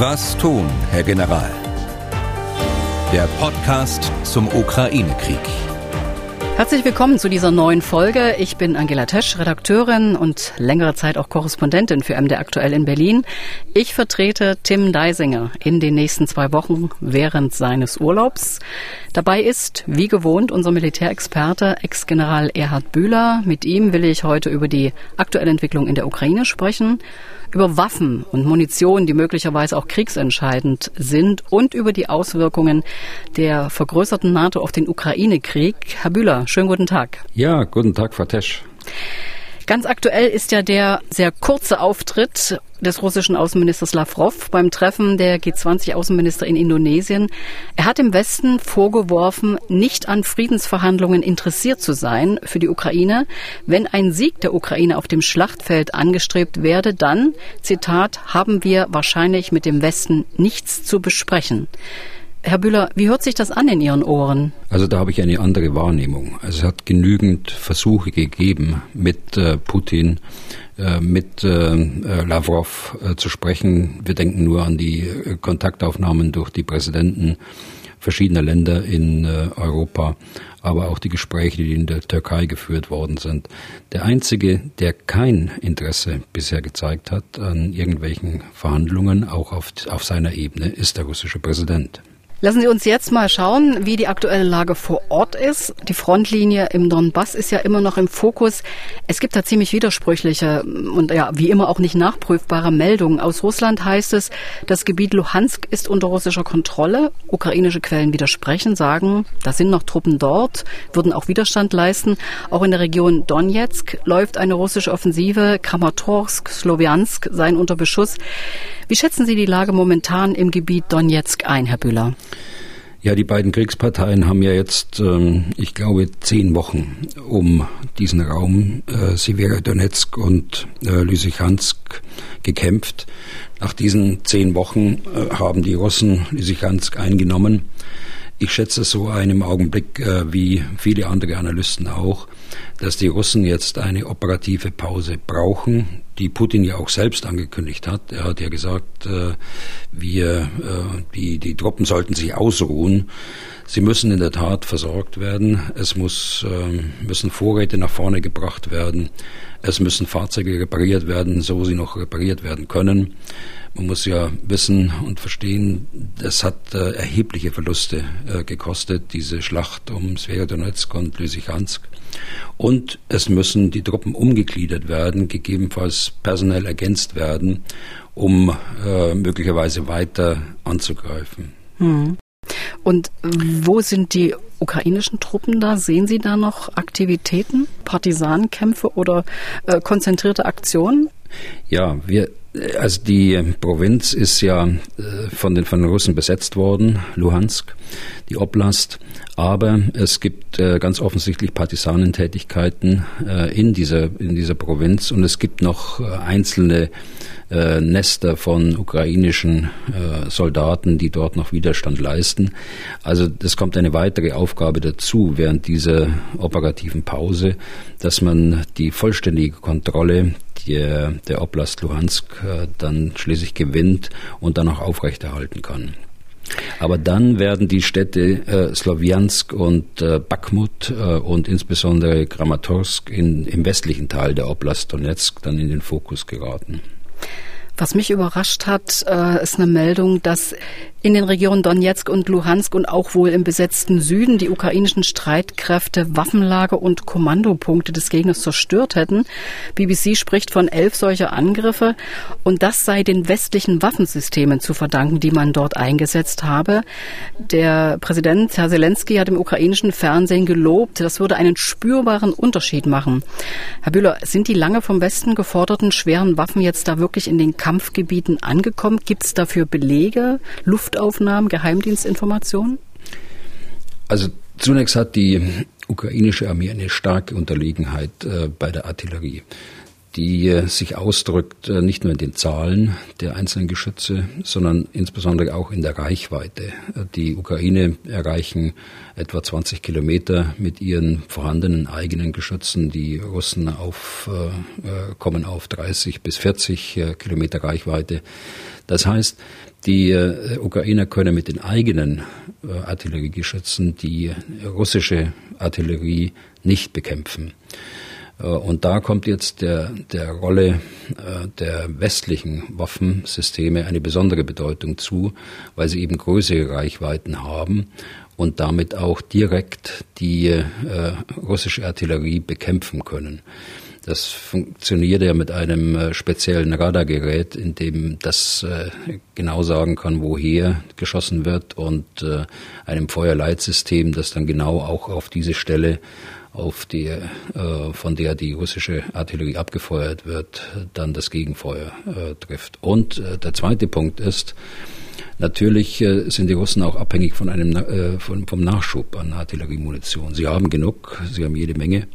Was tun, Herr General? Der Podcast zum Ukraine-Krieg. Herzlich willkommen zu dieser neuen Folge. Ich bin Angela Tesch, Redakteurin und längere Zeit auch Korrespondentin für MD Aktuell in Berlin. Ich vertrete Tim Deisinger in den nächsten zwei Wochen während seines Urlaubs. Dabei ist, wie gewohnt, unser Militärexperte, Ex-General Erhard Bühler. Mit ihm will ich heute über die aktuelle Entwicklung in der Ukraine sprechen über Waffen und Munition, die möglicherweise auch kriegsentscheidend sind und über die Auswirkungen der vergrößerten NATO auf den Ukraine-Krieg. Herr Bühler, schönen guten Tag. Ja, guten Tag, Frau Tesch. Ganz aktuell ist ja der sehr kurze Auftritt des russischen Außenministers Lavrov beim Treffen der G20-Außenminister in Indonesien. Er hat dem Westen vorgeworfen, nicht an Friedensverhandlungen interessiert zu sein für die Ukraine. Wenn ein Sieg der Ukraine auf dem Schlachtfeld angestrebt werde, dann, Zitat, haben wir wahrscheinlich mit dem Westen nichts zu besprechen. Herr Bühler, wie hört sich das an in Ihren Ohren? Also da habe ich eine andere Wahrnehmung. Also es hat genügend Versuche gegeben, mit äh, Putin, äh, mit äh, Lavrov zu sprechen. Wir denken nur an die Kontaktaufnahmen durch die Präsidenten verschiedener Länder in Europa, aber auch die Gespräche, die in der Türkei geführt worden sind. Der einzige, der kein Interesse bisher gezeigt hat an irgendwelchen Verhandlungen, auch auf, auf seiner Ebene, ist der russische Präsident. Lassen Sie uns jetzt mal schauen, wie die aktuelle Lage vor Ort ist. Die Frontlinie im Donbass ist ja immer noch im Fokus. Es gibt da ziemlich widersprüchliche und ja, wie immer auch nicht nachprüfbare Meldungen. Aus Russland heißt es, das Gebiet Luhansk ist unter russischer Kontrolle. Ukrainische Quellen widersprechen, sagen, da sind noch Truppen dort, würden auch Widerstand leisten. Auch in der Region Donetsk läuft eine russische Offensive. Kramatorsk, Sloviansk seien unter Beschuss. Wie schätzen Sie die Lage momentan im Gebiet Donetsk ein, Herr Bühler? Ja, die beiden Kriegsparteien haben ja jetzt, ähm, ich glaube, zehn Wochen um diesen Raum äh, Severodonetsk und äh, Lysychansk gekämpft. Nach diesen zehn Wochen äh, haben die Russen Lysychansk eingenommen. Ich schätze so einem Augenblick, äh, wie viele andere Analysten auch, dass die Russen jetzt eine operative Pause brauchen, die Putin ja auch selbst angekündigt hat. Er hat ja gesagt, äh, wir, äh, die, die Truppen sollten sich ausruhen. Sie müssen in der Tat versorgt werden. Es muss, ähm, müssen Vorräte nach vorne gebracht werden. Es müssen Fahrzeuge repariert werden, so sie noch repariert werden können. Man muss ja wissen und verstehen, das hat äh, erhebliche Verluste äh, gekostet, diese Schlacht um Sverodonetsk und Lysychansk. Und es müssen die Truppen umgegliedert werden, gegebenenfalls personell ergänzt werden, um äh, möglicherweise weiter anzugreifen. Hm. Und wo sind die ukrainischen Truppen da? Sehen Sie da noch Aktivitäten, Partisanenkämpfe oder äh, konzentrierte Aktionen? Ja, wir also die Provinz ist ja äh, von den, von den Russen besetzt worden, Luhansk, die Oblast. Aber es gibt äh, ganz offensichtlich Partisanentätigkeiten äh, in dieser, in dieser Provinz und es gibt noch einzelne Nester von ukrainischen Soldaten, die dort noch Widerstand leisten. Also es kommt eine weitere Aufgabe dazu während dieser operativen Pause, dass man die vollständige Kontrolle der, Oblast Luhansk äh, dann schließlich gewinnt und dann auch aufrechterhalten kann. Aber dann werden die Städte äh, Sloviansk und äh, Bakhmut äh, und insbesondere Kramatorsk in, im westlichen Teil der Oblast Donetsk dann in den Fokus geraten. Was mich überrascht hat, äh, ist eine Meldung, dass in den Regionen Donetsk und Luhansk und auch wohl im besetzten Süden die ukrainischen Streitkräfte Waffenlager und Kommandopunkte des Gegners zerstört hätten. BBC spricht von elf solcher Angriffe und das sei den westlichen Waffensystemen zu verdanken, die man dort eingesetzt habe. Der Präsident Herr Zelensky hat im ukrainischen Fernsehen gelobt, das würde einen spürbaren Unterschied machen. Herr Bühler, sind die lange vom Westen geforderten schweren Waffen jetzt da wirklich in den Kampfgebieten angekommen? Gibt es dafür Belege, Luftaufnahmen, Geheimdienstinformationen? Also zunächst hat die ukrainische Armee eine starke Unterlegenheit äh, bei der Artillerie. die äh, sich ausdrückt äh, nicht nur in den Zahlen der einzelnen Geschütze, sondern insbesondere auch in der Reichweite. Äh, die Ukraine erreichen etwa 20 Kilometer mit ihren vorhandenen eigenen Geschützen. Die Russen auf, äh, kommen auf 30 bis 40 Kilometer Reichweite. Das heißt, die äh, Ukrainer können mit den eigenen äh, Artilleriegeschützen die russische Artillerie nicht bekämpfen. Äh, und da kommt jetzt der, der Rolle der westlichen Waffensysteme eine besondere Bedeutung zu, weil sie eben größere Reichweiten haben und damit auch direkt die russische Artillerie bekämpfen können. Das funktioniert ja mit einem äh, speziellen Radargerät, in dem das äh, genau sagen kann, woher geschossen wird und äh, einem Feuerleitsystem, das dann genau auch auf diese Stelle auf äh, von der die russische Artillerie abgefeuert wird, dann das Gegenfeuer trifft. Und der zweite Punkt ist, Natürlich sind die Russen auch abhängig von einem, von, vom Nachschub an Artilleriemunition. Sie haben genug, sie haben jede Menge.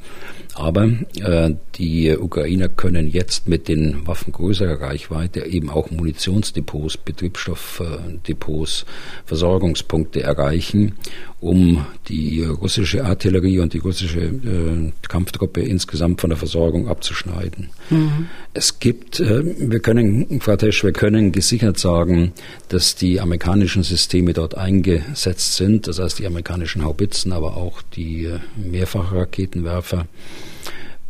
Aber äh, die Ukrainer können jetzt mit den Waffen größerer Reichweite eben auch Munitionsdepots, Betriebsstoffdepots, Versorgungspunkte erreichen, um die russische Artillerie und die russische äh, Kampftruppe insgesamt von der Versorgung abzuschneiden. Mhm. Es gibt, äh, wir können, Frau Tesch, wir können gesichert sagen, dass die amerikanischen Systeme dort eingesetzt sind, das heißt die amerikanischen Haubitzen, aber auch die äh, Mehrfachraketenwerfer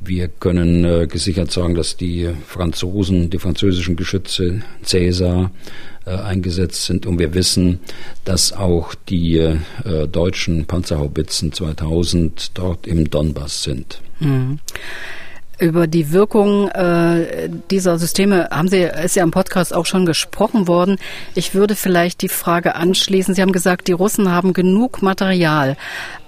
wir können äh, gesichert sagen, dass die Franzosen, die französischen Geschütze Cäsar äh, eingesetzt sind und wir wissen, dass auch die äh, deutschen Panzerhaubitzen 2000 dort im Donbass sind. Mhm. Über die Wirkung äh, dieser Systeme haben Sie, ist ja im Podcast auch schon gesprochen worden. Ich würde vielleicht die Frage anschließen. Sie haben gesagt, die Russen haben genug Material.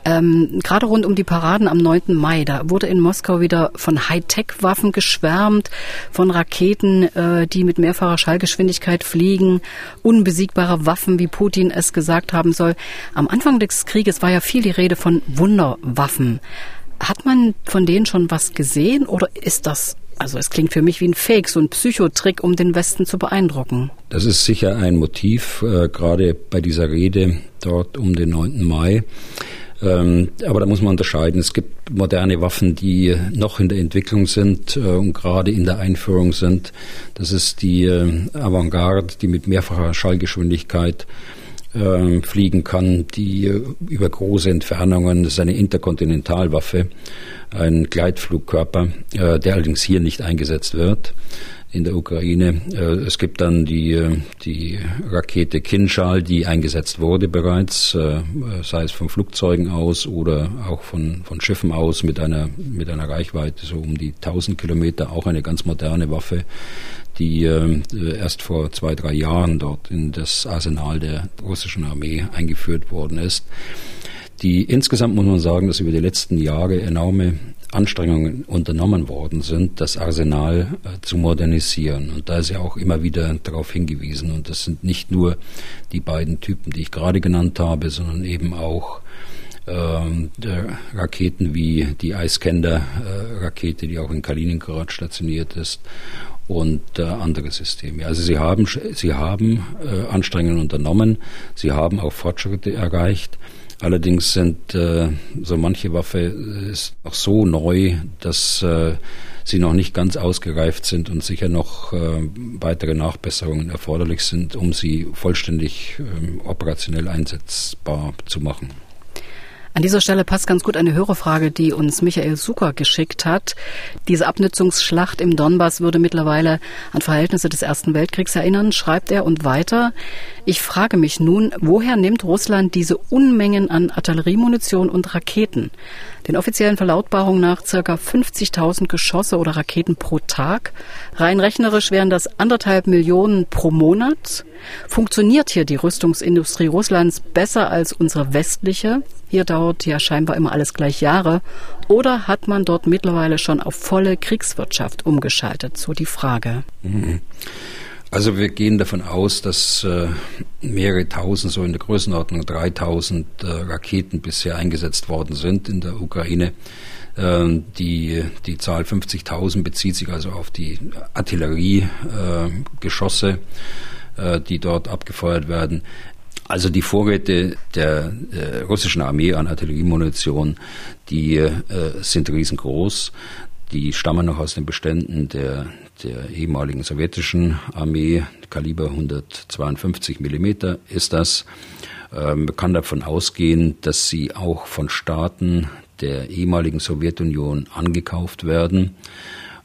Ähm, gerade rund um die Paraden am 9. Mai, da wurde in Moskau wieder von Hightech-Waffen geschwärmt, von Raketen, äh, die mit mehrfacher Schallgeschwindigkeit fliegen, unbesiegbare Waffen, wie Putin es gesagt haben soll. Am Anfang des Krieges war ja viel die Rede von Wunderwaffen. Hat man von denen schon was gesehen oder ist das also es klingt für mich wie ein Fake, so ein Psychotrick, um den Westen zu beeindrucken. Das ist sicher ein Motiv, äh, gerade bei dieser Rede dort um den 9. Mai. Ähm, aber da muss man unterscheiden. Es gibt moderne Waffen, die noch in der Entwicklung sind äh, und gerade in der Einführung sind. Das ist die äh, Avantgarde, die mit mehrfacher Schallgeschwindigkeit äh, fliegen kann, die über große Entfernungen, das ist eine Interkontinentalwaffe, ein Gleitflugkörper, äh, der allerdings hier nicht eingesetzt wird in der Ukraine. Äh, es gibt dann die, äh, die Rakete Kinschal, die eingesetzt wurde bereits, äh, sei es von Flugzeugen aus oder auch von, von Schiffen aus mit einer, mit einer Reichweite so um die 1000 Kilometer, auch eine ganz moderne Waffe, die erst vor zwei, drei Jahren dort in das Arsenal der russischen Armee eingeführt worden ist. Die insgesamt muss man sagen, dass über die letzten Jahre enorme Anstrengungen unternommen worden sind, das Arsenal äh, zu modernisieren. Und da ist ja auch immer wieder darauf hingewiesen. Und das sind nicht nur die beiden Typen, die ich gerade genannt habe, sondern eben auch ähm, Raketen wie die Iskander-Rakete, die auch in Kaliningrad stationiert ist und äh, andere Systeme. Also sie haben, sie haben äh, Anstrengungen unternommen, sie haben auch Fortschritte erreicht. Allerdings sind äh, so manche Waffe ist noch so neu, dass äh, sie noch nicht ganz ausgereift sind und sicher noch äh, weitere Nachbesserungen erforderlich sind, um sie vollständig äh, operationell einsetzbar zu machen. An dieser Stelle passt ganz gut eine Hörerfrage, die uns Michael Sucher geschickt hat. Diese Abnützungsschlacht im Donbass würde mittlerweile an Verhältnisse des Ersten Weltkriegs erinnern, schreibt er und weiter. Ich frage mich nun, woher nimmt Russland diese Unmengen an Artilleriemunition und Raketen? Den offiziellen Verlautbarungen nach circa 50.000 Geschosse oder Raketen pro Tag. Rein rechnerisch wären das anderthalb Millionen pro Monat. Funktioniert hier die Rüstungsindustrie Russlands besser als unsere westliche? Hier dauert ja scheinbar immer alles gleich Jahre. Oder hat man dort mittlerweile schon auf volle Kriegswirtschaft umgeschaltet? So die Frage. Mhm. Also wir gehen davon aus, dass äh, mehrere tausend, so in der Größenordnung 3000 äh, Raketen bisher eingesetzt worden sind in der Ukraine. Ähm, die, die Zahl 50.000 bezieht sich also auf die Artilleriegeschosse, äh, die dort abgefeuert werden. Also die Vorräte der russischen Armee an Artilleriemunition, die sind riesengroß. Die stammen noch aus den Beständen der, der ehemaligen sowjetischen Armee. Kaliber 152 Millimeter ist das. Ähm, man kann davon ausgehen, dass sie auch von Staaten der ehemaligen Sowjetunion angekauft werden.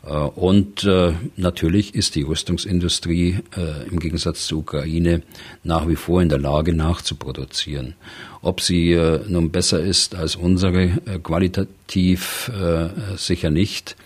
Äh, und äh, natürlich ist die Rüstungsindustrie äh, im Gegensatz zur Ukraine nach wie vor in der Lage nachzuproduzieren. Ob sie nun besser ist als unsere, qualitativ sicher nicht.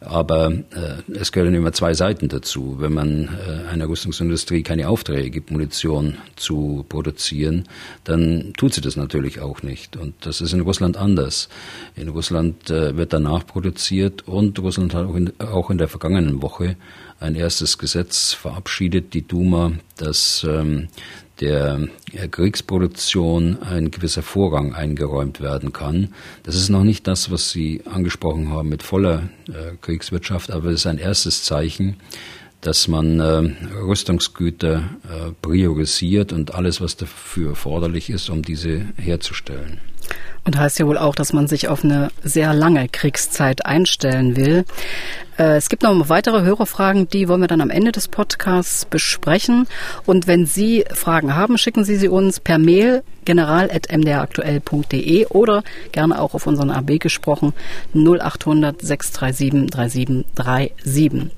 Aber äh, es gehören immer zwei Seiten dazu. Wenn man äh, einer Rüstungsindustrie keine Aufträge gibt, Munition zu produzieren, dann tut sie das natürlich auch nicht. Und das ist in Russland anders. In Russland äh, wird danach produziert und Russland hat auch in, auch in der vergangenen Woche ein erstes Gesetz verabschiedet, die Duma, das ähm, der Kriegsproduktion ein gewisser Vorrang eingeräumt werden kann. Das ist noch nicht das, was Sie angesprochen haben mit voller äh, Kriegswirtschaft, aber es ist ein erstes Zeichen, dass man äh, Rüstungsgüter äh, priorisiert und alles, was dafür erforderlich ist, um diese herzustellen. Und heißt ja wohl auch, dass man sich auf eine sehr lange Kriegszeit einstellen will. Äh, es gibt noch weitere Hörerfragen, die wollen wir dann am Ende des Podcasts besprechen. Und wenn Sie Fragen haben, schicken Sie sie uns per Mail general.mdraktuell.de oder gerne auch auf unseren AB gesprochen 0800 637 3737.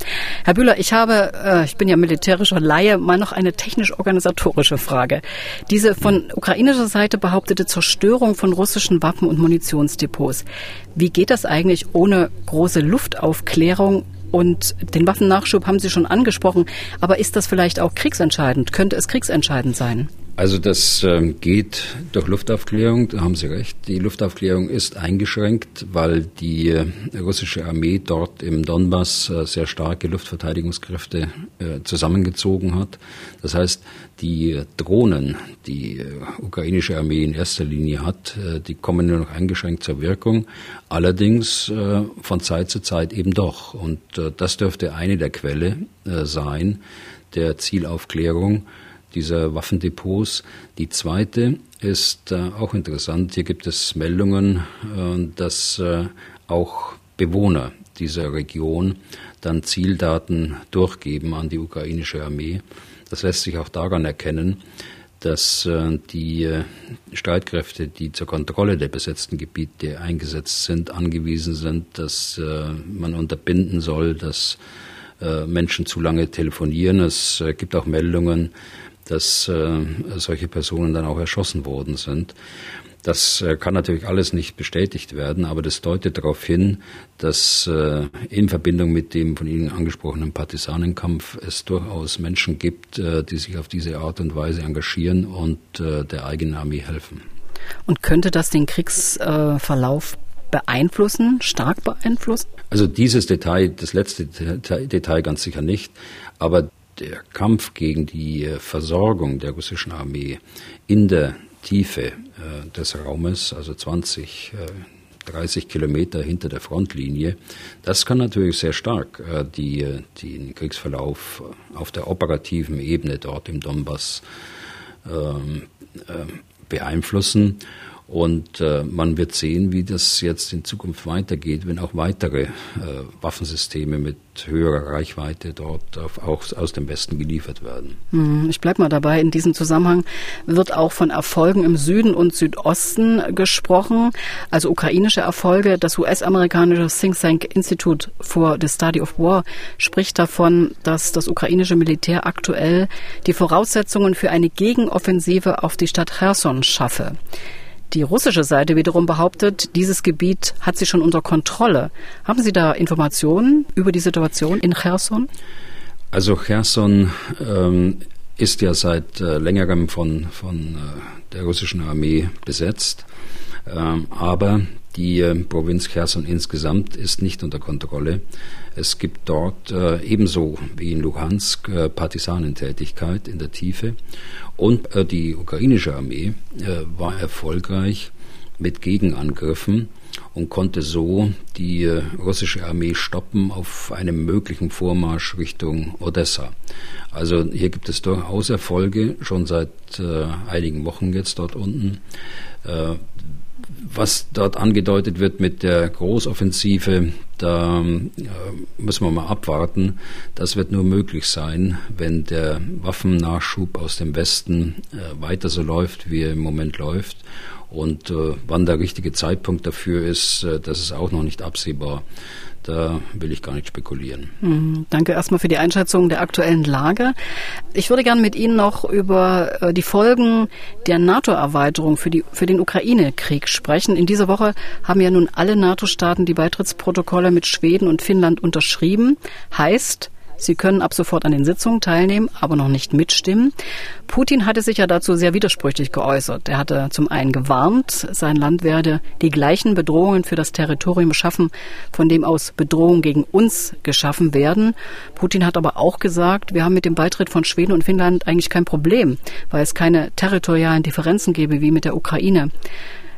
Herr Bühler, ich habe, äh, ich bin ja militärischer Laie, mal noch eine technisch-organisatorische Frage. Diese von ukrainischer Seite behauptete Zerstörung von russischen Waffen- und Munitionsdepots. Wie geht das eigentlich ohne große Luftaufklärung? Und den Waffennachschub haben Sie schon angesprochen. Aber ist das vielleicht auch kriegsentscheidend? Könnte es kriegsentscheidend sein? Also das ähm, geht durch Luftaufklärung, da haben Sie recht. Die Luftaufklärung ist eingeschränkt, weil die äh, russische Armee dort im Donbass äh, sehr starke Luftverteidigungskräfte äh, zusammengezogen hat. Das heißt, die Drohnen, die ukrainische Armee in erster Linie hat, die kommen nur noch eingeschränkt zur Wirkung. Allerdings von Zeit zu Zeit eben doch. Und das dürfte eine der Quelle sein der Zielaufklärung dieser Waffendepots. Die zweite ist äh, auch interessant. Hier gibt es Meldungen, äh, dass äh, auch Bewohner dieser Region dann Zieldaten durchgeben an die ukrainische Armee. Das lässt sich auch daran erkennen, dass die Streitkräfte, die zur Kontrolle der besetzten Gebiete eingesetzt sind, angewiesen sind, dass man unterbinden soll, dass Menschen zu lange telefonieren. Es gibt auch Meldungen, dass äh, solche Personen dann auch erschossen worden sind. Das äh, kann natürlich alles nicht bestätigt werden, aber das deutet darauf hin, dass äh, in Verbindung mit dem von Ihnen angesprochenen Partisanenkampf es durchaus Menschen gibt, die sich auf diese Art und Weise engagieren und der eigenen Armee helfen. Und könnte das den Kriegsverlauf beeinflussen, stark beeinflussen? Also dieses Detail, das letzte Detail ganz sicher nicht, aber der Kampf gegen die äh, Versorgung der russischen Armee in der Tiefe äh, des Raumes, also 20, 30 äh, Kilometer hinter der Frontlinie, das kann natürlich sehr stark die, den Kriegsverlauf auf der operativen Ebene dort im Donbass ähm, beeinflussen. Und äh, man wird sehen, wie das jetzt in Zukunft weitergeht, wenn auch weitere äh, Waffensysteme mit höherer Reichweite dort auf, auch aus dem Westen geliefert werden. Hm, ich bleibe mal dabei. In diesem Zusammenhang wird auch von Erfolgen im Süden und Südosten gesprochen, also ukrainische Erfolge. Das US-amerikanische Think Tank Institute for the Study of War spricht davon, dass das ukrainische Militär aktuell die Voraussetzungen für eine Gegenoffensive auf die Stadt Cherson schaffe. Die russische Seite wiederum behauptet, dieses Gebiet hat sie schon unter Kontrolle. Haben Sie da Informationen über die Situation in Cherson? Also Cherson ähm, ist ja seit äh, längerem von, von äh, der russischen Armee besetzt. Ähm, aber die äh, Provinz Cherson insgesamt ist nicht unter Kontrolle. Es gibt dort äh, ebenso wie in Luhansk äh, Partisanentätigkeit in der Tiefe. Und die ukrainische Armee war erfolgreich mit Gegenangriffen und konnte so die äh, russische Armee stoppen auf einem möglichen Vormarsch Richtung Odessa. Also hier gibt es durchaus Erfolge, schon seit einigen Wochen jetzt dort unten was dort angedeutet wird mit der Großoffensive, da äh, müssen wir mal abwarten. Das wird nur möglich sein, wenn der Waffennachschub aus dem Westen äh, weiter so läuft, wie er im Moment läuft. Und äh, wann der richtige Zeitpunkt dafür ist, äh, das ist auch noch nicht absehbar. Da will ich gar nicht spekulieren. Mhm. Danke erstmal für die Einschätzung der aktuellen Lage. Ich würde gerne mit Ihnen noch über äh, die Folgen der NATO-Erweiterung für, für den Ukraine-Krieg sprechen. In dieser Woche haben ja nun alle NATO-Staaten die Beitrittsprotokolle mit Schweden und Finnland unterschrieben. Heißt, Sie können ab sofort an den Sitzungen teilnehmen, aber noch nicht mitstimmen. Putin hatte sich ja dazu sehr widersprüchlich geäußert. Er hatte zum einen gewarnt, sein Land werde die gleichen Bedrohungen für das Territorium schaffen, von dem aus Bedrohungen gegen uns geschaffen werden. Putin hat aber auch gesagt, wir haben mit dem Beitritt von Schweden und Finnland eigentlich kein Problem, weil es keine territorialen Differenzen gäbe wie mit der Ukraine.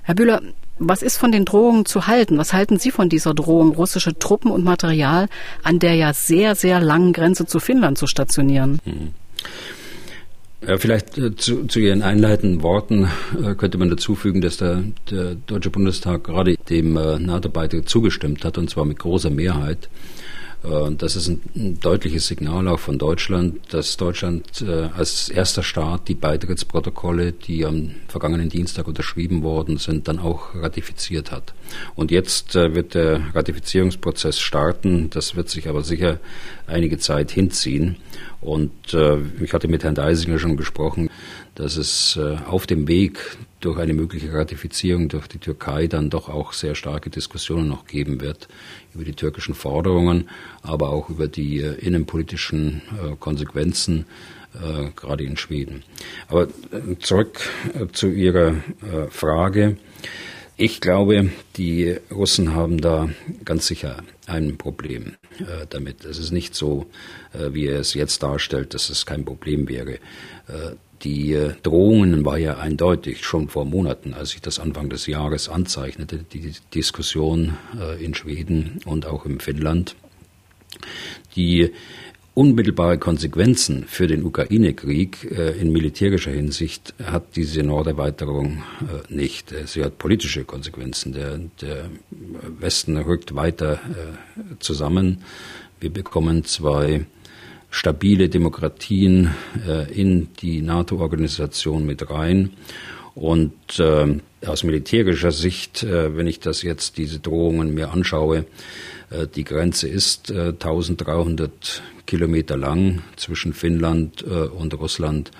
Herr Bühler, was ist von den Drohungen zu halten? Was halten Sie von dieser Drohung, russische Truppen und Material an der ja sehr, sehr langen Grenze zu Finnland zu stationieren? Hm. Ja, vielleicht äh, zu, zu, Ihren einleitenden Worten äh, könnte man dazu fügen, dass der, der Deutsche Bundestag gerade dem äh, NATO-Beitritt zugestimmt hat, und zwar mit großer Mehrheit. Äh, das ist ein, deutliches Signal auch von Deutschland, dass Deutschland äh, als erster Staat die Beitrittsprotokolle, die am vergangenen Dienstag unterschrieben worden sind, dann auch ratifiziert hat. Und jetzt äh, wird der Ratifizierungsprozess starten. Das wird sich aber sicher einige Zeit hinziehen. Und ich hatte mit Herrn Deisinger schon gesprochen, dass es auf dem Weg durch eine mögliche Ratifizierung durch die Türkei dann doch auch sehr starke Diskussionen noch geben wird über die türkischen Forderungen, aber auch über die äh, innenpolitischen äh, Konsequenzen, äh, gerade in Schweden. Aber zurück zu Ihrer Frage. Ich glaube, die Russen haben da ganz sicher ein Problem damit. Es ist nicht so, wie er es jetzt darstellt, dass es kein Problem wäre. Die äh, Drohungen war ja eindeutig schon vor Monaten, als sich das Anfang des Jahres anzeichnete, die Diskussion äh, in Schweden und auch in Finnland. Die unmittelbare Konsequenzen für den Ukraine-Krieg äh, in militärischer Hinsicht hat diese Norderweiterung nicht. Sie hat politische Konsequenzen. Der, der Westen rückt weiter zusammen. Wir bekommen zwei stabile Demokratien äh, in die NATO-Organisation mit rein. Und äh, aus militärischer Sicht, äh, wenn ich das jetzt diese Drohungen mir anschaue, äh, die Grenze ist äh, 1300 Kilometer lang zwischen Finnland äh, und Russland.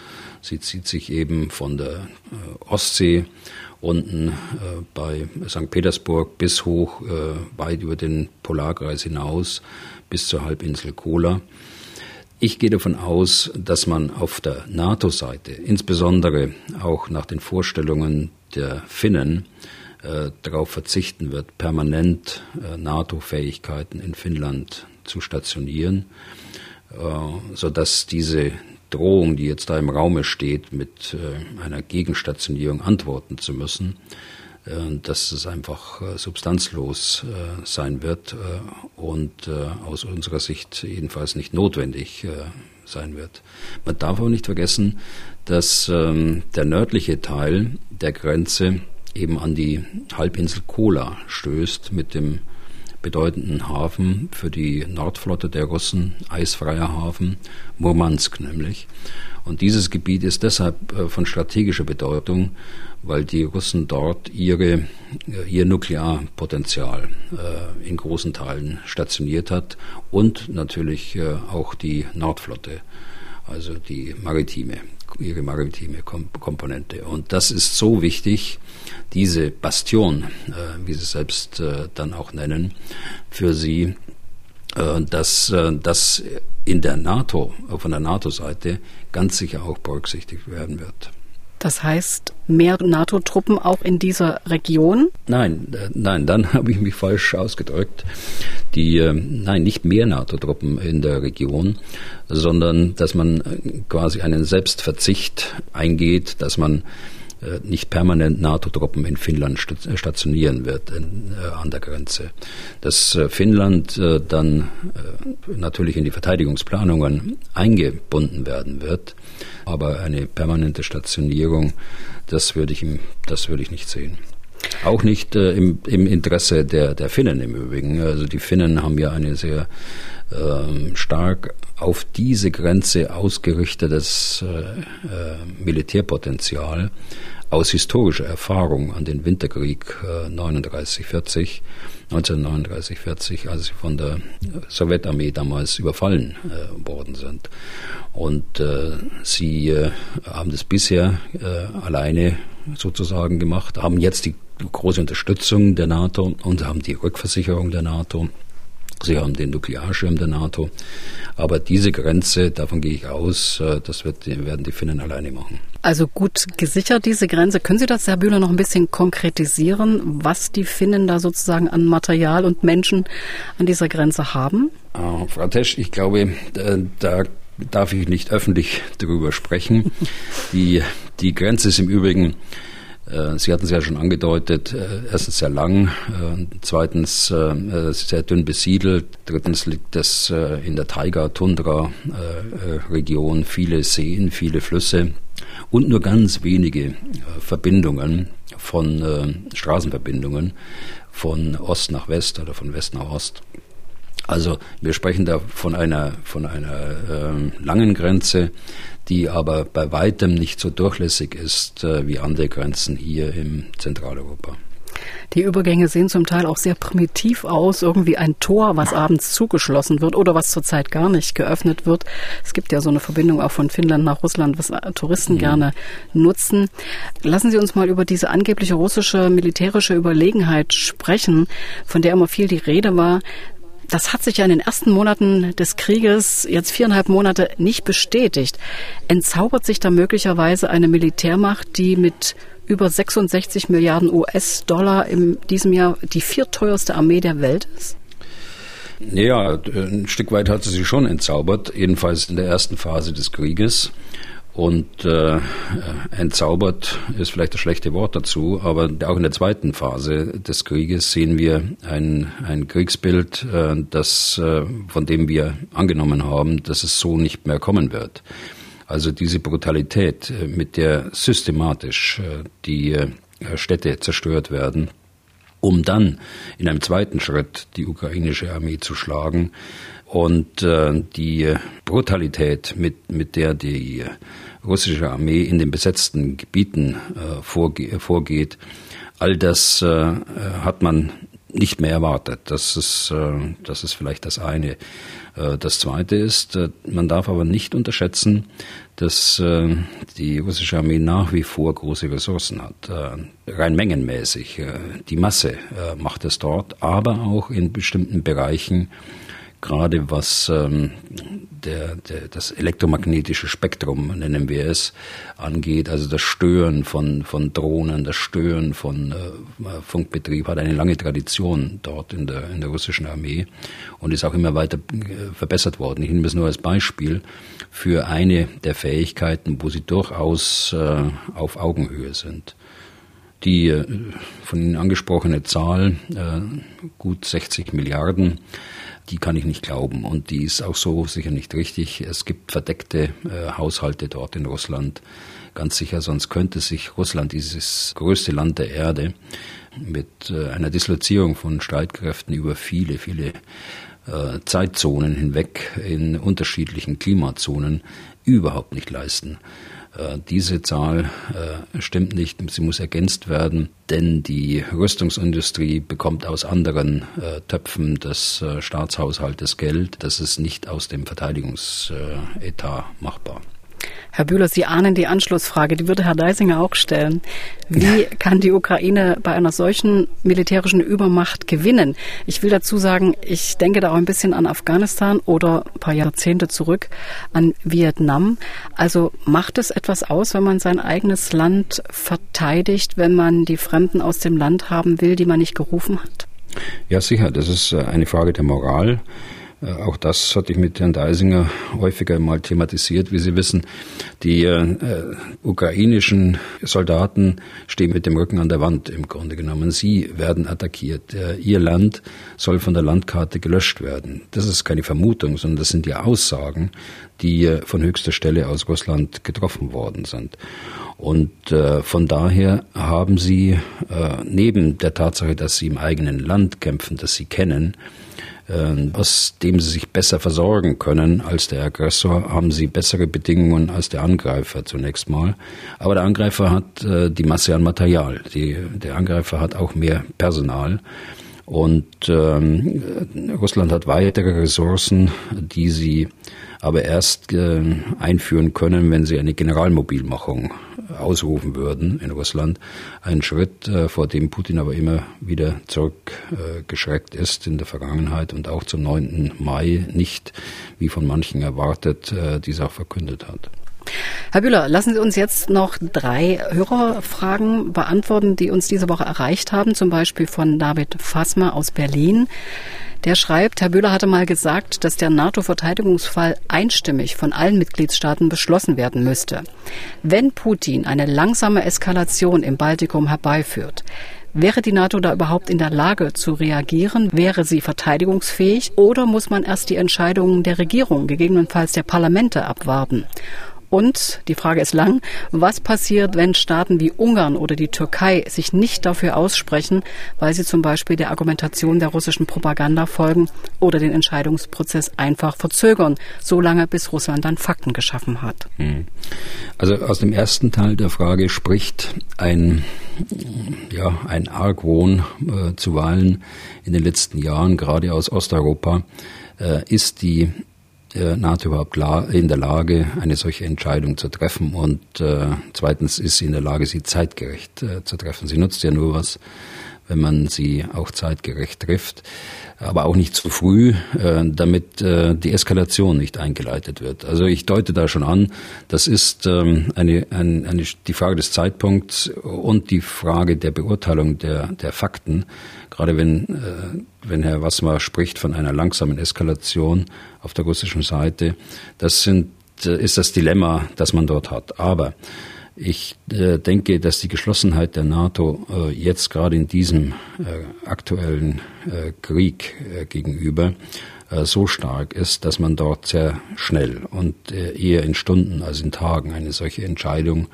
Sie zieht sich eben von der äh, Ostsee unten äh, bei St. Petersburg bis hoch, weit über den Polarkreis hinaus, bis zur Halbinsel Kola. Ich gehe davon aus, dass man auf der NATO-Seite, insbesondere auch nach den Vorstellungen der Finnen, darauf verzichten wird, permanent äh, NATO-Fähigkeiten in Finnland zu stationieren, äh, sodass diese Drohung, die jetzt da im Raume steht, mit äh, einer Gegenstationierung antworten zu müssen, äh, dass es einfach substanzlos sein wird und aus unserer Sicht jedenfalls nicht notwendig sein wird. Man darf auch nicht vergessen, dass ähm, der nördliche Teil der Grenze eben an die Halbinsel Kola stößt mit dem bedeutenden Hafen für die Nordflotte der Russen, eisfreier Hafen, Murmansk nämlich. Und dieses Gebiet ist deshalb äh, von strategischer Bedeutung, weil die Russen dort ihre, äh, ihr Nuklearpotenzial äh, in großen Teilen stationiert hat und natürlich auch die Nordflotte, also die maritime, ihre maritime Komponente. Und das ist so wichtig, diese Bastion, wie sie selbst dann auch nennen, für sie, dass das in der NATO, von der NATO-Seite ganz sicher auch berücksichtigt werden wird. Das heißt, mehr NATO-Truppen auch in dieser Region? Nein, äh, nein, dann habe ich mich falsch ausgedrückt. Die, äh, nein, nicht mehr NATO-Truppen in der Region, sondern dass man äh, quasi einen Selbstverzicht eingeht, dass man nicht permanent NATO-Truppen in Finnland stationieren wird äh, an der Grenze. Dass äh, Finnland äh, dann natürlich in die Verteidigungsplanungen eingebunden werden wird, aber eine permanente Stationierung, das würde ich, das ich nicht sehen. Auch nicht äh, im, im, Interesse der, der Finnen im Übrigen. Also die Finnen haben ja eine sehr ähm, stark auf diese Grenze ausgerichtetes äh, äh, Militärpotenzial aus historischer Erfahrung an den Winterkrieg äh, 39, 40, 1939, 40, als sie von der Sowjetarmee damals überfallen äh, worden sind. Und äh, sie äh, haben das bisher äh, alleine sozusagen gemacht, haben jetzt die große Unterstützung der NATO und haben die Rückversicherung der NATO. Sie haben den Nuklearschirm der NATO. Aber diese Grenze, davon gehe ich aus, äh, das wird, werden die Finnen alleine machen. Also gut gesichert, diese Grenze. Können Sie das, Herr Bühler, noch ein bisschen konkretisieren, was die Finnen da sozusagen an Material und Menschen an dieser Grenze haben? Uh, Frau Tesch, ich glaube, da, da darf ich nicht öffentlich darüber sprechen. Die, die Grenze ist im Übrigen Sie hatten es ja schon angedeutet, äh, erstens sehr lang, äh, zweitens sehr dünn besiedelt, drittens liegt es in der Taiga-Tundra-Region, viele Seen, viele Flüsse und nur ganz wenige Verbindungen von Straßenverbindungen von Ost nach West oder von West nach Ost. Also wir sprechen da von einer, von einer ähm, langen Grenze, die aber bei weitem nicht so durchlässig ist äh, wie andere Grenzen hier im Zentraleuropa. Die Übergänge sehen zum Teil auch sehr primitiv aus, irgendwie ein Tor, was abends zugeschlossen wird oder was zurzeit gar nicht geöffnet wird. Es gibt ja so eine Verbindung auch von Finnland nach Russland, was Touristen mhm. gerne nutzen. Lassen Sie uns mal über diese angebliche russische militärische Überlegenheit sprechen, von der immer viel die Rede war. Das hat sich ja in den ersten Monaten des Krieges, jetzt viereinhalb Monate, nicht bestätigt. Entzaubert sich da möglicherweise eine Militärmacht, die mit über 66 Milliarden US-Dollar in diesem Jahr die vierteuerste Armee der Welt ist? Ja, ein Stück weit hat sie sich schon entzaubert, jedenfalls in der ersten Phase des Krieges. Und äh, entzaubert ist vielleicht das schlechte Wort dazu, aber auch in der zweiten Phase des Krieges sehen wir ein, ein Kriegsbild, äh, das, äh, von dem wir angenommen haben, dass es so nicht mehr kommen wird. Also diese Brutalität, äh, mit der systematisch äh, die äh, Städte zerstört werden, um dann in einem zweiten Schritt die ukrainische Armee zu schlagen und äh, die Brutalität, mit, mit der die russische Armee in den besetzten Gebieten äh, vorge vorgeht, all das äh, hat man nicht mehr erwartet. Das ist, das ist vielleicht das eine. Das zweite ist, man darf aber nicht unterschätzen, dass die russische Armee nach wie vor große Ressourcen hat. Rein mengenmäßig. Die Masse macht es dort, aber auch in bestimmten Bereichen gerade was ähm, der, der, das elektromagnetische Spektrum, nennen wir es, angeht, also das Stören von, von Drohnen, das Stören von äh, Funkbetrieb, hat eine lange Tradition dort in der, in der russischen Armee und ist auch immer weiter äh, verbessert worden. Ich nehme es nur als Beispiel für eine der Fähigkeiten, wo sie durchaus äh, auf Augenhöhe sind. Die äh, von Ihnen angesprochene Zahl, äh, gut 60 Milliarden, die kann ich nicht glauben. Und die ist auch so sicher nicht richtig. Es gibt verdeckte äh, Haushalte dort in Russland. Ganz sicher, sonst könnte sich Russland, dieses größte Land der Erde, mit äh, einer Dislozierung von Streitkräften über viele, viele äh, Zeitzonen hinweg in unterschiedlichen Klimazonen überhaupt nicht leisten. Äh, diese Zahl äh, stimmt nicht, sie muss ergänzt werden, denn die Rüstungsindustrie bekommt aus anderen äh, Töpfen des Staatshaushaltes Geld. Das ist nicht aus dem Verteidigungsetat machbar. Herr Bühler, Sie ahnen die Anschlussfrage, die würde Herr Deisinger auch stellen. Wie kann die Ukraine bei einer solchen militärischen Übermacht gewinnen? Ich will dazu sagen, ich denke da auch ein bisschen an Afghanistan oder ein paar Jahrzehnte zurück an Vietnam. Also macht es etwas aus, wenn man sein eigenes Land verteidigt, wenn man die Fremden aus dem Land haben will, die man nicht gerufen hat? Ja, sicher. Das ist äh, eine Frage der Moral. Äh, auch das hatte ich mit Herrn Deisinger häufiger mal thematisiert. Wie Sie wissen, die äh, ukrainischen Soldaten stehen mit dem Rücken an der Wand im Grunde genommen. Sie werden attackiert. Äh, ihr Land soll von der Landkarte gelöscht werden. Das ist keine Vermutung, sondern das sind ja Aussagen, die äh, von höchster Stelle aus Russland getroffen worden sind. Und äh, von daher haben sie äh, neben der Tatsache, dass sie im eigenen Land kämpfen, das sie kennen, äh, aus dem sie sich besser versorgen können als der Aggressor, haben sie bessere Bedingungen als der Angreifer zunächst mal. Aber der Angreifer hat äh, die Masse an Material. Die, der Angreifer hat auch mehr Personal. Und ähm, Russland hat weitere Ressourcen, die sie aber erst äh, einführen können, wenn sie eine Generalmobilmachung ausrufen würden in Russland. Ein Schritt, äh, vor dem Putin aber immer wieder zurückgeschreckt äh, ist in der Vergangenheit und auch zum 9. Mai nicht, wie von manchen erwartet, dies auch verkündet hat. Herr Bühler, lassen Sie uns jetzt noch drei Hörerfragen beantworten, die uns diese Woche erreicht haben, zum Beispiel von David Fassmer aus Berlin. Der schreibt, Herr Bühler hatte mal gesagt, dass der NATO-Verteidigungsfall einstimmig von allen Mitgliedstaaten beschlossen werden müsste. Wenn Putin eine langsame Eskalation im Baltikum herbeiführt, Wäre die NATO da überhaupt in der Lage zu reagieren? Wäre sie verteidigungsfähig oder muss man erst die Entscheidungen der Regierung, gegebenenfalls der Parlamente abwarten? Und die Frage ist lang, was passiert, wenn Staaten wie Ungarn oder die Türkei sich nicht dafür aussprechen, weil sie zum Beispiel der Argumentation der russischen Propaganda folgen oder den Entscheidungsprozess einfach verzögern, solange bis Russland dann Fakten geschaffen hat? Hm. Also aus dem ersten Teil der Frage spricht ein, ja, ein Argwohn äh, zuweilen in den letzten Jahren, gerade aus Osteuropa, äh, ist die äh, NATO überhaupt in der Lage, eine solche Entscheidung zu treffen und äh, zweitens ist sie in der Lage, sie zeitgerecht äh, zu treffen. Sie nutzt ja nur was, wenn man sie auch zeitgerecht trifft, aber auch nicht zu früh, äh, damit äh, die Eskalation nicht eingeleitet wird. Also ich deute da schon an, das ist ähm, eine, eine, eine, die Frage des Zeitpunkts und die Frage der Beurteilung der, der Fakten gerade wenn, äh, wenn Herr Wassmer spricht von einer langsamen Eskalation auf der russischen Seite, das sind, ist das Dilemma, das man dort hat. Aber ich äh, denke, dass die Geschlossenheit der NATO äh, jetzt gerade in diesem äh, aktuellen äh, Krieg äh, gegenüber äh, so stark ist, dass man dort sehr schnell und eher in Stunden als in Tagen eine solche Entscheidung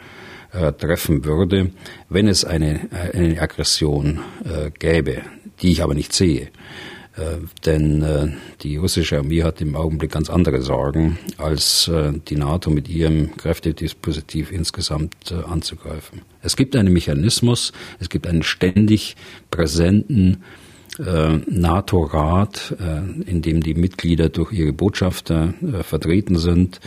treffen würde, wenn es eine, eine Aggression gäbe, die ich aber nicht sehe. Äh, denn äh, die russische Armee hat im Augenblick ganz andere Sorgen, als äh, die NATO mit ihrem Kräftedispositiv insgesamt anzugreifen. Es gibt einen Mechanismus, es gibt einen ständig präsenten NATO-Rat, äh, in dem die Mitglieder durch ihre Botschafter äh, vertreten sind,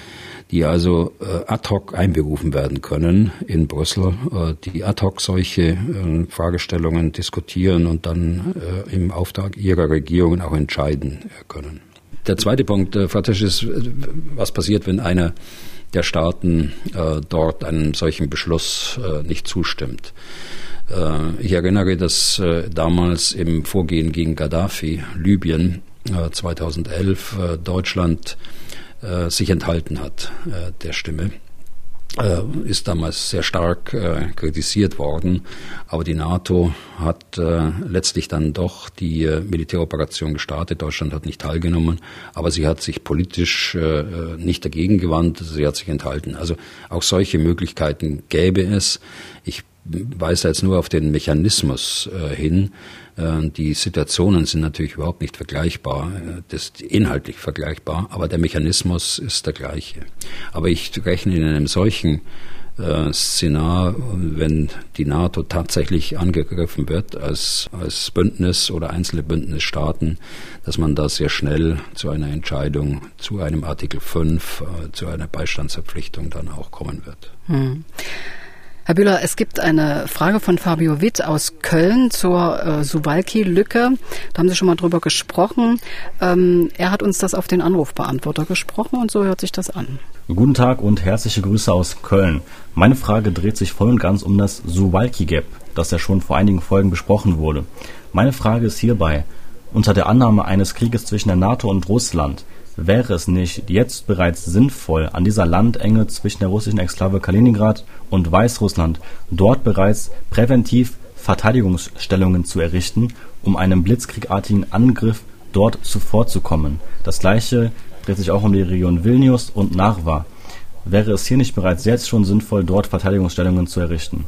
die also äh, ad hoc einberufen werden können in Brüssel, äh, die ad hoc solche äh, Fragestellungen diskutieren und dann im Auftrag ihrer Regierungen auch entscheiden können. Der zweite Punkt, Frau Tisch, ist, was passiert, wenn einer der Staaten dort einem solchen Beschluss nicht zustimmt. Äh, ich erinnere, dass äh, damals im Vorgehen gegen Gaddafi, Libyen, 2011 äh, Deutschland sich enthalten hat der Stimme ist damals sehr stark kritisiert worden. Aber die NATO hat letztlich dann doch die Militäroperation gestartet. Deutschland hat nicht teilgenommen, aber sie hat sich politisch nicht dagegen gewandt, sie hat sich enthalten. Also auch solche Möglichkeiten gäbe es. Ich weise jetzt nur auf den Mechanismus äh, hin. Äh, die Situationen sind natürlich überhaupt nicht vergleichbar, äh, das ist inhaltlich vergleichbar, aber der Mechanismus ist der gleiche. Aber ich rechne in einem solchen äh, Szenar, wenn die NATO tatsächlich angegriffen wird als, als Bündnis oder einzelne Bündnisstaaten, dass man da sehr schnell zu einer Entscheidung, zu einem Artikel 5, äh, zu einer Beistandsverpflichtung dann auch kommen wird. Hm. Herr Bühler, es gibt eine Frage von Fabio Witt aus Köln zur äh, Suwalki-Lücke. Da haben Sie schon mal drüber gesprochen. Ähm, er hat uns das auf den Anrufbeantworter gesprochen und so hört sich das an. Guten Tag und herzliche Grüße aus Köln. Meine Frage dreht sich voll und ganz um das Suwalki-Gap, das ja schon vor einigen Folgen besprochen wurde. Meine Frage ist hierbei, unter der Annahme eines Krieges zwischen der NATO und Russland, Wäre es nicht jetzt bereits sinnvoll, an dieser Landenge zwischen der russischen Exklave Kaliningrad und Weißrussland dort bereits präventiv Verteidigungsstellungen zu errichten, um einem blitzkriegartigen Angriff dort zuvorzukommen? Das gleiche dreht sich auch um die Region Vilnius und Narva. Wäre es hier nicht bereits jetzt schon sinnvoll, dort Verteidigungsstellungen zu errichten?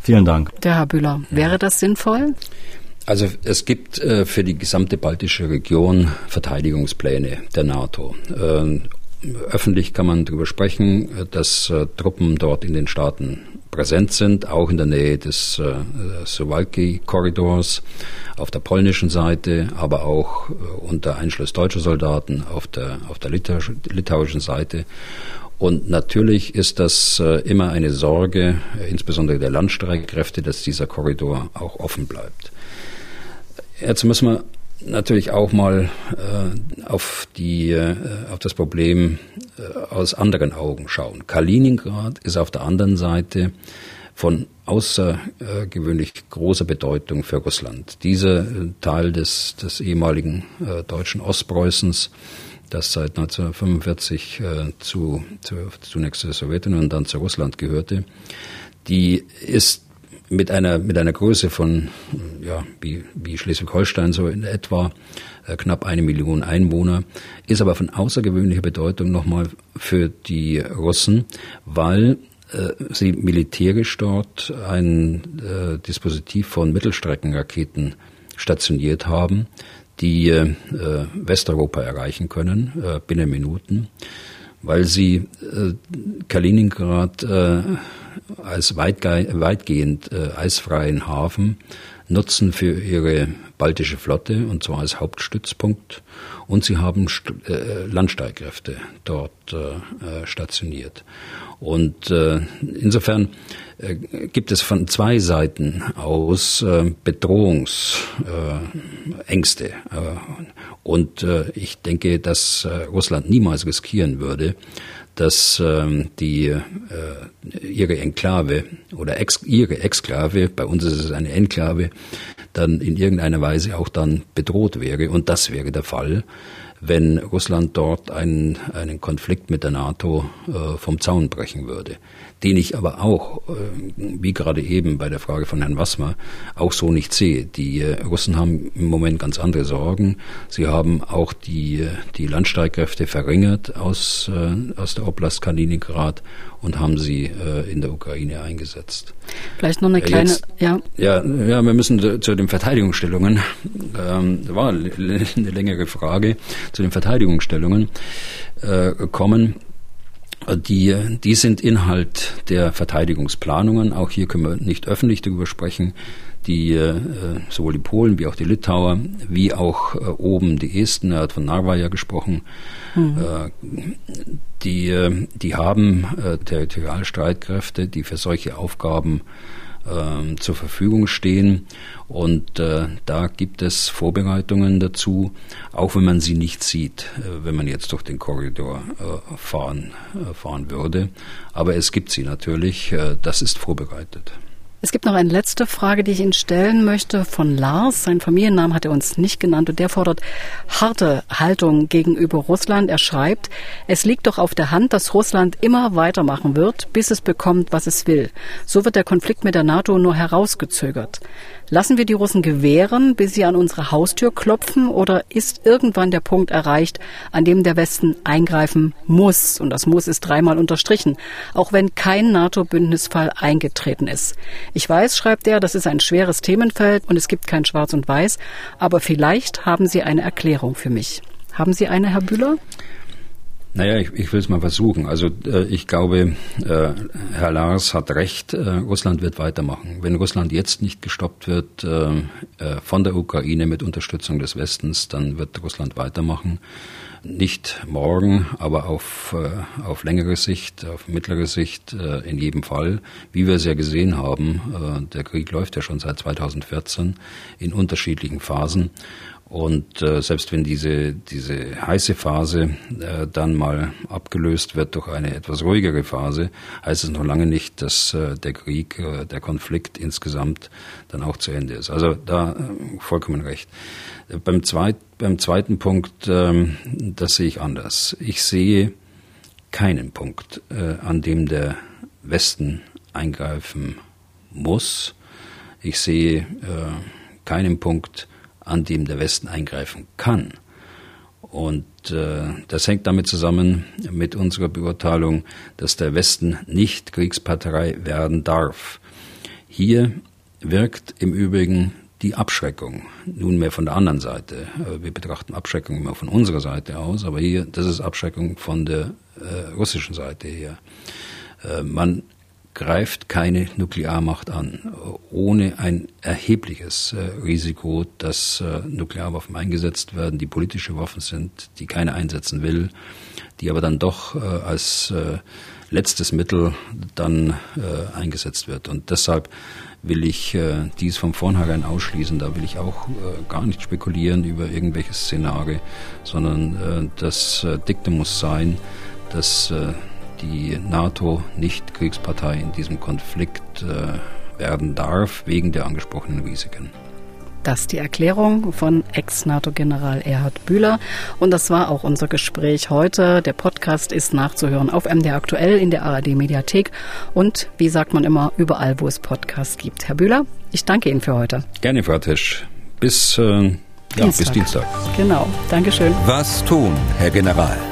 Vielen Dank. Der Herr Bühler, wäre das sinnvoll? Also es gibt äh, für die gesamte baltische Region Verteidigungspläne der NATO. Ähm, öffentlich kann man darüber sprechen, äh, dass äh, Truppen dort in den Staaten präsent sind, auch in der Nähe des äh, Suwalki-Korridors auf der polnischen Seite, aber auch äh, unter Einschluss deutscher Soldaten auf der, auf der litauischen Seite. Und natürlich ist das äh, immer eine Sorge, äh, insbesondere der Landstreitkräfte, dass dieser Korridor auch offen bleibt. Jetzt müssen wir natürlich auch mal äh, auf, die, äh, auf das Problem äh, aus anderen Augen schauen. Kaliningrad ist auf der anderen Seite von außergewöhnlich großer Bedeutung für Russland. Dieser äh, Teil des, des ehemaligen äh, deutschen Ostpreußens, das seit 1945 äh, zu, zu, zunächst zur Sowjetunion und dann zu Russland gehörte, die ist mit einer, mit einer Größe von, ja, wie, wie Schleswig-Holstein so in etwa, äh, knapp eine Million Einwohner, ist aber von außergewöhnlicher Bedeutung nochmal für die Russen, weil äh, sie militärisch dort ein äh, Dispositiv von Mittelstreckenraketen stationiert haben, die äh, Westeuropa erreichen können äh, binnen Minuten, weil sie äh, Kaliningrad äh, als weitgehend äh, eisfreien Hafen nutzen für ihre baltische Flotte und zwar als Hauptstützpunkt und sie haben St äh, Landstreitkräfte dort äh, äh stationiert. Und äh, insofern äh, gibt es von zwei Seiten aus äh, Bedrohungsängste. Äh, und äh, ich denke, dass äh, Russland niemals riskieren würde, dass ähm, die äh, ihre Enklave oder ex, ihre Exklave, bei uns ist es eine Enklave, dann in irgendeiner Weise auch dann bedroht wäre. Und das wäre der Fall, wenn Russland dort einen, einen Konflikt mit der NATO äh, vom Zaun brechen würde den ich aber auch, äh, wie gerade eben bei der Frage von Herrn Wassmer, auch so nicht sehe. Die äh, Russen haben im Moment ganz andere Sorgen. Sie haben auch die, äh, die Landstreitkräfte verringert aus, aus der Oblast Kaliningrad und haben sie in der Ukraine eingesetzt. Vielleicht noch eine kleine, Jetzt, ja. ja. Ja, wir müssen zu den Verteidigungsstellungen, ähm, war eine längere Frage, zu den Verteidigungsstellungen äh, kommen. Die, die sind Inhalt der Verteidigungsplanungen. Auch hier können wir nicht öffentlich darüber sprechen. Die, äh, sowohl die Polen wie auch die Litauer, wie auch äh, oben die Esten, er hat von Narva ja gesprochen, mhm. äh, die, die haben Territorialstreitkräfte, die für solche Aufgaben äh, zur Verfügung stehen. Und äh, da gibt es Vorbereitungen dazu, auch wenn man sie nicht sieht, äh, wenn man jetzt durch den Korridor äh, fahren, fahren würde. Aber es gibt sie natürlich, das ist vorbereitet. Es gibt noch eine letzte Frage, die ich Ihnen stellen möchte von Lars. Sein Familiennamen hat er uns nicht genannt und der fordert harte Haltung gegenüber Russland. Er schreibt, es liegt doch auf der Hand, dass Russland immer weitermachen wird, bis es bekommt, was es will. So wird der Konflikt mit der NATO nur herausgezögert. Lassen wir die Russen gewähren, bis sie an unsere Haustür klopfen, oder ist irgendwann der Punkt erreicht, an dem der Westen eingreifen muss? Und das muss ist dreimal unterstrichen, auch wenn kein NATO-Bündnisfall eingetreten ist. Ich weiß, schreibt er, das ist ein schweres Themenfeld und es gibt kein Schwarz und Weiß, aber vielleicht haben Sie eine Erklärung für mich. Haben Sie eine, Herr Bühler? Naja, ich, ich will es mal versuchen. Also äh, ich glaube, äh, Herr Lars hat recht, äh, Russland wird weitermachen. Wenn Russland jetzt nicht gestoppt wird äh, äh, von der Ukraine mit Unterstützung des Westens, dann wird Russland weitermachen. Nicht morgen, aber auf, äh, auf längere Sicht, auf mittlere Sicht in jedem Fall. Wie wir es ja gesehen haben, der Krieg läuft ja schon seit 2014 in unterschiedlichen Phasen. Und äh, selbst wenn diese, diese heiße Phase äh, dann mal abgelöst wird durch eine etwas ruhigere Phase, heißt es noch lange nicht, dass äh, der Krieg, äh, der Konflikt insgesamt dann auch zu Ende ist. Also da äh, vollkommen recht. Beim, zweit, beim zweiten Punkt, äh, das sehe ich anders. Ich sehe keinen Punkt, äh, an dem der Westen eingreifen muss. Ich sehe äh, keinen Punkt, an dem der Westen eingreifen kann. Und äh, das hängt damit zusammen mit unserer Beurteilung, dass der Westen nicht Kriegspartei werden darf. Hier wirkt im Übrigen die Abschreckung nunmehr von der anderen Seite. Äh, wir betrachten Abschreckung immer von unserer Seite aus, aber hier, das ist Abschreckung von der äh, russischen Seite her. Äh, man greift keine Nuklearmacht an, ohne ein erhebliches äh, Risiko, dass äh, Nuklearwaffen eingesetzt werden, die politische Waffen sind, die keiner einsetzen will, die aber dann doch äh, als letztes Mittel dann eingesetzt wird. Und deshalb will ich dies von vornherein ausschließen. Da will ich auch gar nicht spekulieren über irgendwelche Szenarien, sondern das Diktum muss sein, dass die NATO nicht Kriegspartei in diesem Konflikt äh, werden darf, wegen der angesprochenen Risiken. Das ist die Erklärung von Ex-NATO-General Erhard Bühler. Und das war auch unser Gespräch heute. Der Podcast ist nachzuhören auf MDR Aktuell in der ARD-Mediathek und, wie sagt man immer, überall, wo es Podcasts gibt. Herr Bühler, ich danke Ihnen für heute. Gerne, Frau Tisch. Bis, äh, ja, Dienstag. bis Dienstag. Genau. Dankeschön. Was tun, Herr General?